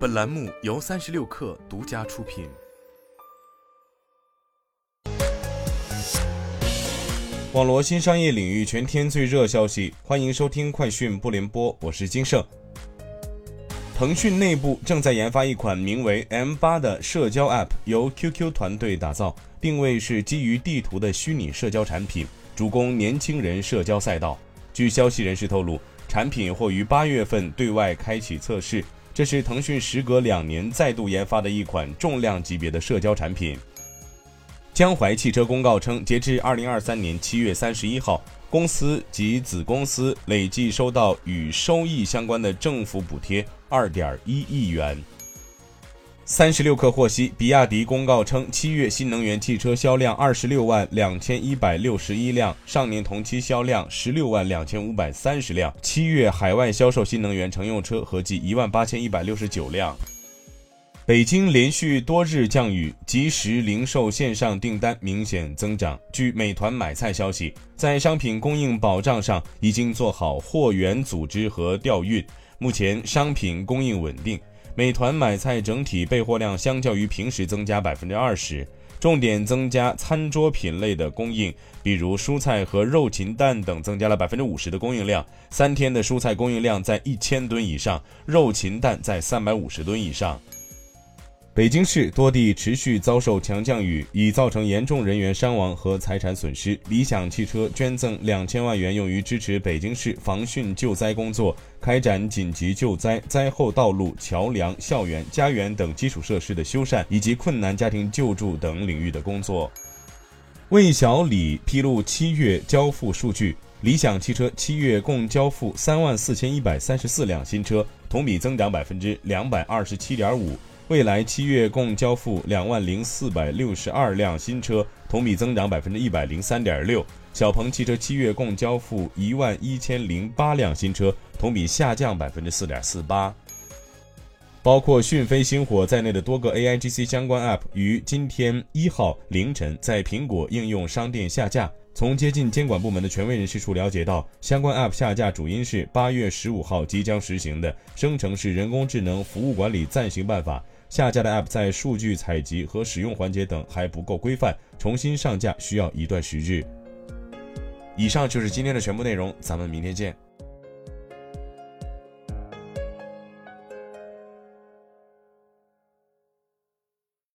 本栏目由三十六氪独家出品。网罗新商业领域全天最热消息，欢迎收听快讯不联播，我是金盛。腾讯内部正在研发一款名为 M 八的社交 App，由 QQ 团队打造，定位是基于地图的虚拟社交产品，主攻年轻人社交赛道。据消息人士透露，产品或于八月份对外开启测试。这是腾讯时隔两年再度研发的一款重量级别的社交产品。江淮汽车公告称，截至二零二三年七月三十一号，公司及子公司累计收到与收益相关的政府补贴二点一亿元。三十六氪获悉，比亚迪公告称，七月新能源汽车销量二十六万两千一百六十一辆，上年同期销量十六万两千五百三十辆。七月海外销售新能源乘用车合计一万八千一百六十九辆。北京连续多日降雨，即时零售线上订单明显增长。据美团买菜消息，在商品供应保障上已经做好货源组织和调运，目前商品供应稳定。美团买菜整体备货量相较于平时增加百分之二十，重点增加餐桌品类的供应，比如蔬菜和肉禽蛋等增加了百分之五十的供应量。三天的蔬菜供应量在一千吨以上，肉禽蛋在三百五十吨以上。北京市多地持续遭受强降雨，已造成严重人员伤亡和财产损失。理想汽车捐赠两千万元，用于支持北京市防汛救灾工作，开展紧急救灾、灾后道路、桥梁、校园、家园等基础设施的修缮，以及困难家庭救助等领域的工作。魏小李披露七月交付数据：理想汽车七月共交付三万四千一百三十四辆新车，同比增长百分之两百二十七点五。未来七月共交付两万零四百六十二辆新车，同比增长百分之一百零三点六。小鹏汽车七月共交付一万一千零八辆新车，同比下降百分之四点四八。包括讯飞星火在内的多个 AIGC 相关 App 于今天一号凌晨在苹果应用商店下架。从接近监管部门的权威人士处了解到，相关 App 下架主因是八月十五号即将实行的生成式人工智能服务管理暂行办法。下架的 App 在数据采集和使用环节等还不够规范，重新上架需要一段时日。以上就是今天的全部内容，咱们明天见。